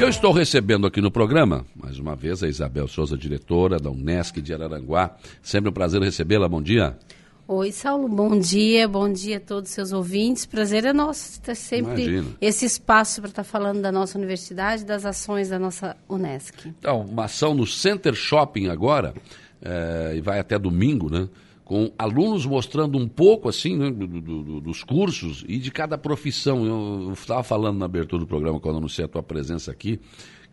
Eu estou recebendo aqui no programa, mais uma vez, a Isabel Souza, diretora da Unesc de Araranguá. Sempre um prazer recebê-la. Bom dia. Oi, Saulo, bom dia, bom dia a todos os seus ouvintes. Prazer é nosso ter sempre Imagina. esse espaço para estar falando da nossa universidade, das ações da nossa Unesc. Então, uma ação no Center Shopping agora, é, e vai até domingo, né? Com alunos mostrando um pouco assim né, do, do, dos cursos e de cada profissão. Eu estava falando na abertura do programa, quando anunciei a tua presença aqui,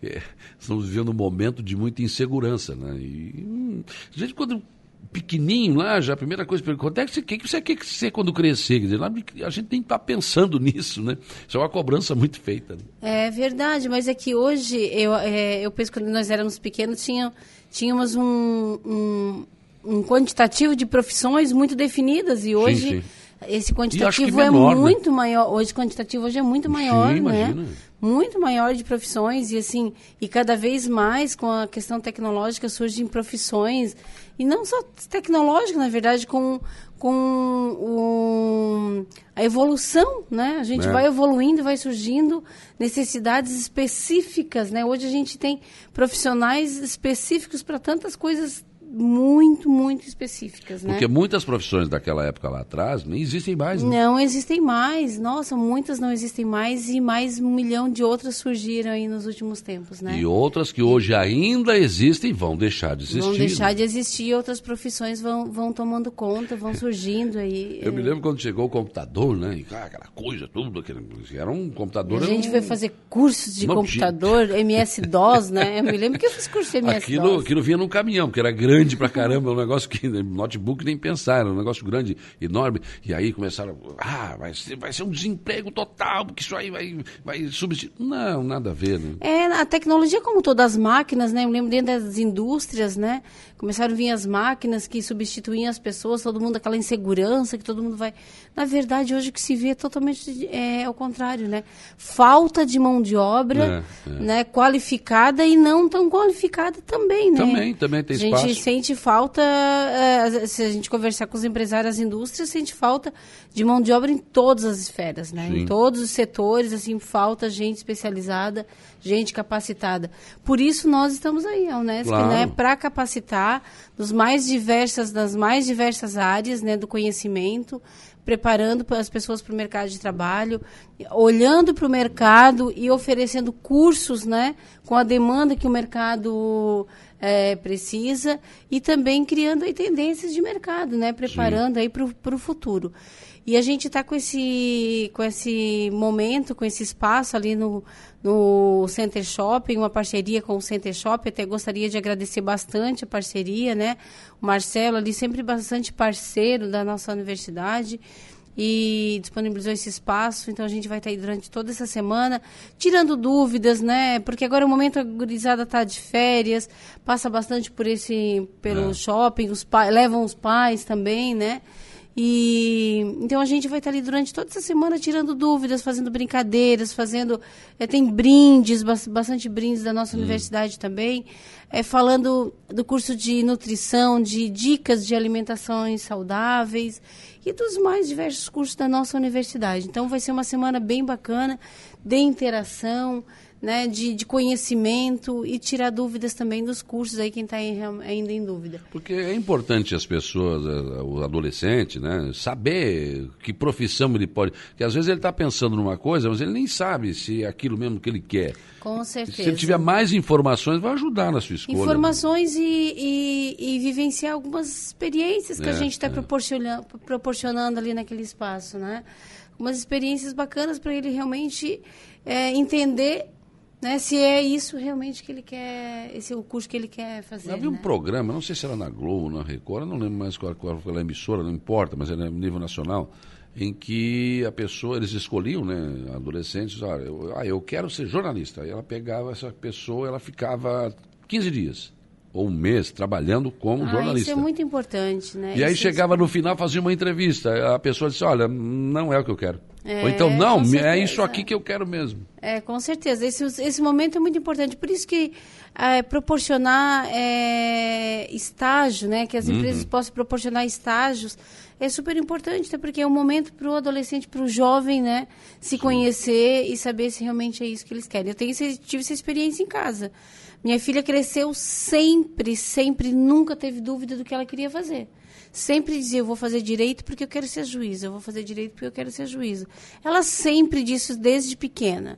é, estamos vivendo um momento de muita insegurança. Né? E, hum, gente, quando pequenininho lá, já a primeira coisa, quanto é que você quer que você quer que ser quando crescer? Quer dizer, lá, a gente tem que estar tá pensando nisso, né? Isso é uma cobrança muito feita. Né? É verdade, mas é que hoje, eu, é, eu penso que quando nós éramos pequenos, tinha, tínhamos um, um um quantitativo de profissões muito definidas e hoje sim, sim. esse quantitativo é menor, né? muito né? maior. Hoje o quantitativo hoje é muito maior, sim, né? Muito maior de profissões e assim e cada vez mais com a questão tecnológica surgem profissões e não só tecnológica na verdade com com a evolução, né? A gente é. vai evoluindo, vai surgindo necessidades específicas, né? Hoje a gente tem profissionais específicos para tantas coisas muito, muito específicas, né? Porque muitas profissões daquela época lá atrás nem existem mais, né? Não existem mais. Nossa, muitas não existem mais e mais um milhão de outras surgiram aí nos últimos tempos, né? E outras que hoje ainda existem vão deixar de existir. Vão deixar né? de existir, outras profissões vão, vão tomando conta, vão surgindo aí. Eu é... me lembro quando chegou o computador, né? E, ah, aquela coisa, tudo, aquele, era um computador... A gente um... foi fazer cursos de não, computador, MS-DOS, né? Eu me lembro que eu fiz curso de MS-DOS. Aquilo, aquilo vinha num caminhão, porque era grande grande pra caramba, um negócio que notebook nem pensar, era um negócio grande, enorme. E aí começaram, ah, vai ser, vai ser um desemprego total, porque isso aí vai, vai substituir. Não, nada a ver, né? É, a tecnologia, como todas as máquinas, né? Eu lembro dentro das indústrias, né? Começaram a vir as máquinas que substituíam as pessoas, todo mundo aquela insegurança que todo mundo vai. Na verdade, hoje o que se vê é totalmente é, ao contrário, né? Falta de mão de obra, é, é. né? Qualificada e não tão qualificada também, né? Também, também tem espaço. A gente sente falta, é, se a gente conversar com os empresários das indústrias, sente falta de mão de obra em todas as esferas, né? Sim. Em todos os setores, assim, falta gente especializada, gente capacitada. Por isso nós estamos aí, a Unesco, claro. né? Para capacitar dos mais diversas, das mais diversas áreas né, do conhecimento, preparando as pessoas para o mercado de trabalho, olhando para o mercado e oferecendo cursos né, com a demanda que o mercado é, precisa e também criando aí, tendências de mercado, né, preparando Sim. aí para o futuro. E a gente está com esse, com esse momento, com esse espaço ali no, no Center Shopping, uma parceria com o Center Shopping. Até gostaria de agradecer bastante a parceria, né? O Marcelo ali sempre bastante parceiro da nossa universidade e disponibilizou esse espaço. Então a gente vai estar aí durante toda essa semana, tirando dúvidas, né? Porque agora o momento a gurizada está de férias, passa bastante por esse pelo é. shopping, os pais levam os pais também, né? E então a gente vai estar ali durante toda essa semana tirando dúvidas, fazendo brincadeiras, fazendo é, tem brindes, bastante brindes da nossa hum. universidade também, é, falando do curso de nutrição, de dicas de alimentações saudáveis e dos mais diversos cursos da nossa universidade. Então vai ser uma semana bem bacana de interação né, de, de, conhecimento e tirar dúvidas também dos cursos aí quem está ainda em dúvida. Porque é importante as pessoas, eh, o adolescente, né, saber que profissão ele pode. Porque às vezes ele está pensando numa coisa, mas ele nem sabe se é aquilo mesmo que ele quer. Com certeza. Se ele tiver mais informações, vai ajudar na sua escolha. Informações e, e, e vivenciar algumas experiências que é, a gente está é. proporcionando, proporcionando ali naquele espaço, né? Umas experiências bacanas para ele realmente é, entender né, se é isso realmente que ele quer, esse é o curso que ele quer fazer. Havia né? um programa, não sei se era na Globo, na Record, não lembro mais qual, qual foi a emissora, não importa, mas era nível nacional, em que a pessoa, eles escolhiam, né, adolescentes, ah eu, ah, eu quero ser jornalista. Aí ela pegava essa pessoa, ela ficava 15 dias ou um mês trabalhando como ah, jornalista. Isso é muito importante, né? E aí chegava no final, fazia uma entrevista, a pessoa disse, olha, não é o que eu quero. É, Ou então, não, é isso aqui que eu quero mesmo. É, com certeza. Esse, esse momento é muito importante. Por isso que é, proporcionar é, estágio, né? Que as uhum. empresas possam proporcionar estágios é super importante, até porque é um momento para o adolescente, para o jovem, né? Se conhecer e saber se realmente é isso que eles querem. Eu tenho, tive essa experiência em casa. Minha filha cresceu sempre, sempre, nunca teve dúvida do que ela queria fazer. Sempre dizia, eu vou fazer direito porque eu quero ser juíza, eu vou fazer direito porque eu quero ser juíza. Ela sempre disse desde pequena.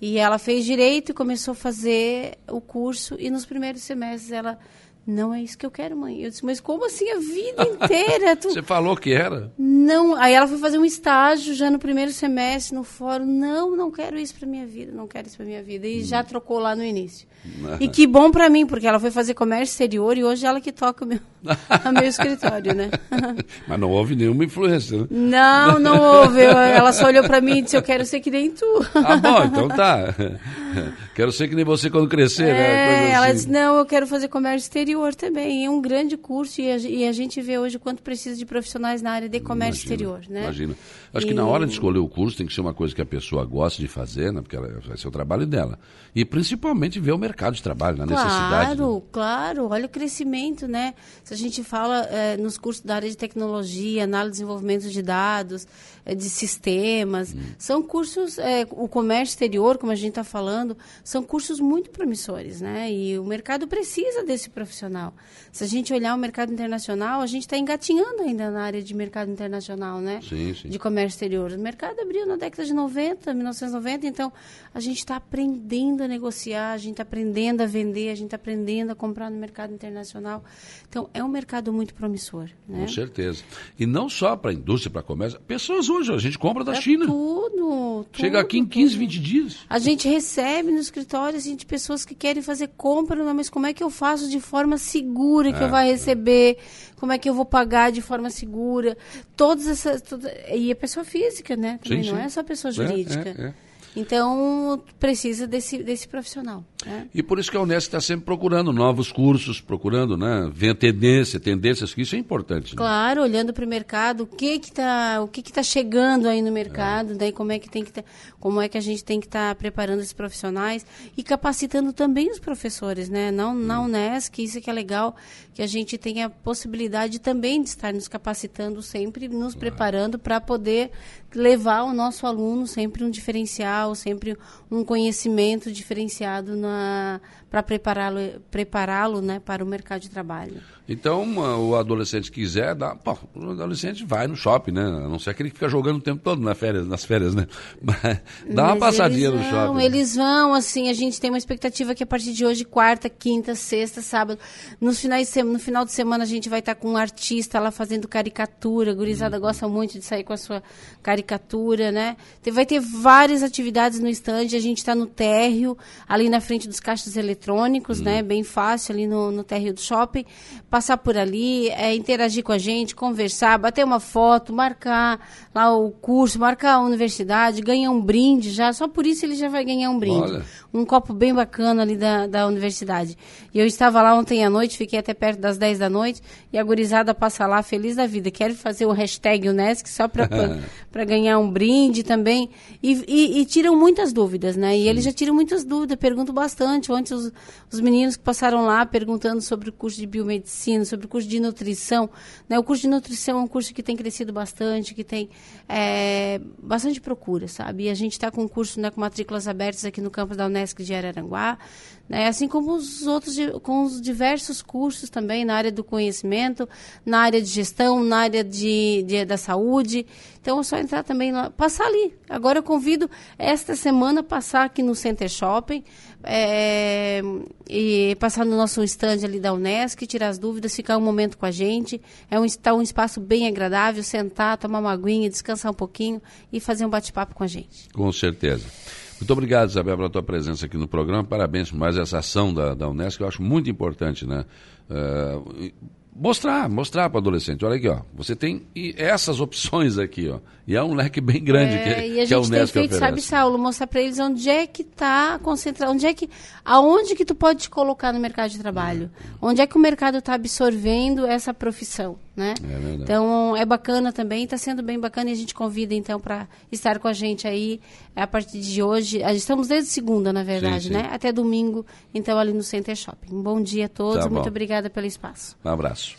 E ela fez direito e começou a fazer o curso, e nos primeiros semestres ela não é isso que eu quero, mãe. Eu disse, mas como assim a vida inteira? Tu... Você falou que era? Não. Aí ela foi fazer um estágio já no primeiro semestre no fórum. Não, não quero isso para minha vida, não quero isso para minha vida. E hum. já trocou lá no início. e que bom para mim, porque ela foi fazer comércio exterior e hoje ela que toca o meu, o meu escritório, né? mas não houve nenhuma influência, né? Não, não houve. Ela só olhou para mim e disse, eu quero ser que nem tu. ah, bom, então tá. Quero ser que nem você quando crescer, né? é, né? Ela assim. disse, não, eu quero fazer comércio exterior também. É um grande curso e a, e a gente vê hoje quanto precisa de profissionais na área de comércio imagina, exterior, né? Imagina. Acho e... que na hora de escolher o curso tem que ser uma coisa que a pessoa gosta de fazer, né? Porque ela, vai ser o trabalho dela. E principalmente ver o mercado de trabalho, na claro, necessidade. Claro, né? claro. Olha o crescimento, né? Se a gente fala é, nos cursos da área de tecnologia, análise e desenvolvimento de dados, é, de sistemas, hum. são cursos, é, o comércio exterior, como a gente está falando, são cursos muito promissores, né? E o mercado precisa desse profissional. Se a gente olhar o mercado internacional, a gente está engatinhando ainda na área de mercado internacional, né? Sim, sim. De comércio exterior. O mercado abriu na década de 90, 1990, então a gente está aprendendo a negociar, a gente está aprendendo a vender, a gente está aprendendo a comprar no mercado internacional. Então, é um mercado muito promissor. Né? Com certeza. E não só para a indústria, para comércio. Pessoas hoje, a gente compra da China. Tudo, Chega aqui em 15, 20 dias. A gente recebe nos escritório assim, de pessoas que querem fazer compra, mas como é que eu faço de forma segura que é, eu vou receber? Como é que eu vou pagar de forma segura? Todas essas. Toda, e a pessoa física, né? Também sim, não sim. é só a pessoa é, jurídica. É, é, então, precisa desse, desse profissional. Né? E por isso que a Unesco está sempre procurando novos cursos, procurando né, ver a tendência, tendências, que isso é importante. Né? Claro, olhando para o mercado, o que que está o que que tá chegando aí no mercado, é. daí como é que tem que tá, como é que a gente tem que estar tá preparando esses profissionais e capacitando também os professores, né? Não na hum. Unesc, isso que é legal, que a gente tenha a possibilidade também de estar nos capacitando sempre, nos preparando para poder levar o nosso aluno sempre um diferencial, sempre um conhecimento diferenciado para prepará-lo prepará-lo né, para o mercado de trabalho. Então, o adolescente quiser, dá, o adolescente vai no shopping, né? A não ser que ele fica jogando o tempo todo nas férias, nas férias né? Mas dá uma passadinha no shopping. Eles vão, assim, a gente tem uma expectativa que a partir de hoje, quarta, quinta, sexta, sábado, nos finais de semana, no final de semana a gente vai estar com um artista lá fazendo caricatura. A gurizada hum. gosta muito de sair com a sua caricatura, né? Vai ter várias atividades no estande, a gente está no térreo, ali na frente dos caixas eletrônicos, hum. né? Bem fácil, ali no, no térreo do shopping passar por ali, é, interagir com a gente, conversar, bater uma foto, marcar lá o curso, marcar a universidade, ganhar um brinde já, só por isso ele já vai ganhar um brinde. Olha. Um copo bem bacana ali da, da universidade. E eu estava lá ontem à noite, fiquei até perto das 10 da noite, e a gurizada passa lá feliz da vida. Quero fazer o hashtag Unesc só para ganhar um brinde também. E, e, e, tiram muitas dúvidas, né? E eles já tiram muitas dúvidas, perguntam bastante. Ontem os, os meninos que passaram lá perguntando sobre o curso de biomedicina ensino, sobre o curso de nutrição. Né? O curso de nutrição é um curso que tem crescido bastante, que tem é, bastante procura, sabe? E a gente está com um curso né, com matrículas abertas aqui no campus da Unesc de Araranguá, né? assim como os outros, com os diversos cursos também na área do conhecimento, na área de gestão, na área de, de da saúde. Então, é só entrar também lá, passar ali. Agora eu convido esta semana passar aqui no Center Shopping, é, e passar no nosso stand ali da Unesc, tirar as dúvidas, ficar um momento com a gente. É um, tá um espaço bem agradável, sentar, tomar uma aguinha, descansar um pouquinho e fazer um bate-papo com a gente. Com certeza. Muito obrigado, Isabel, pela tua presença aqui no programa. Parabéns por mais essa ação da, da Unesco, eu acho muito importante, né? Uh, mostrar, mostrar para o adolescente. Olha aqui, ó, você tem essas opções aqui, ó. E é um leque bem grande é, que, e a gente que a Unesco tem feito, oferece. sabe, Saulo, mostrar para eles onde é que está concentrado, onde é que, aonde que tu pode te colocar no mercado de trabalho, onde é que o mercado está absorvendo essa profissão. Né? É então é bacana também, está sendo bem bacana e a gente convida então para estar com a gente aí a partir de hoje. Estamos desde segunda, na verdade, sim, sim. né? Até domingo, então ali no Center Shopping. Um bom dia a todos, tá muito obrigada pelo espaço. Um abraço.